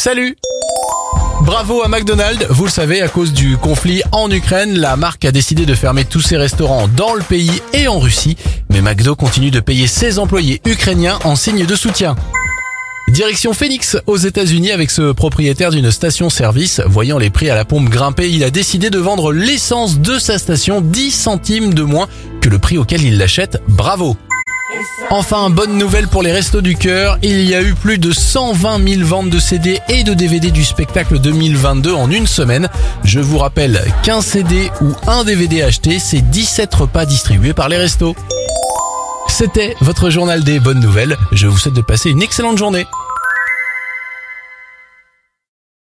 Salut Bravo à McDonald's, vous le savez, à cause du conflit en Ukraine, la marque a décidé de fermer tous ses restaurants dans le pays et en Russie, mais McDo continue de payer ses employés ukrainiens en signe de soutien. Direction Phoenix aux États-Unis avec ce propriétaire d'une station-service. Voyant les prix à la pompe grimper, il a décidé de vendre l'essence de sa station 10 centimes de moins que le prix auquel il l'achète. Bravo Enfin, bonne nouvelle pour les restos du cœur, il y a eu plus de 120 000 ventes de CD et de DVD du spectacle 2022 en une semaine. Je vous rappelle qu'un CD ou un DVD acheté, c'est 17 repas distribués par les restos. C'était votre journal des bonnes nouvelles, je vous souhaite de passer une excellente journée.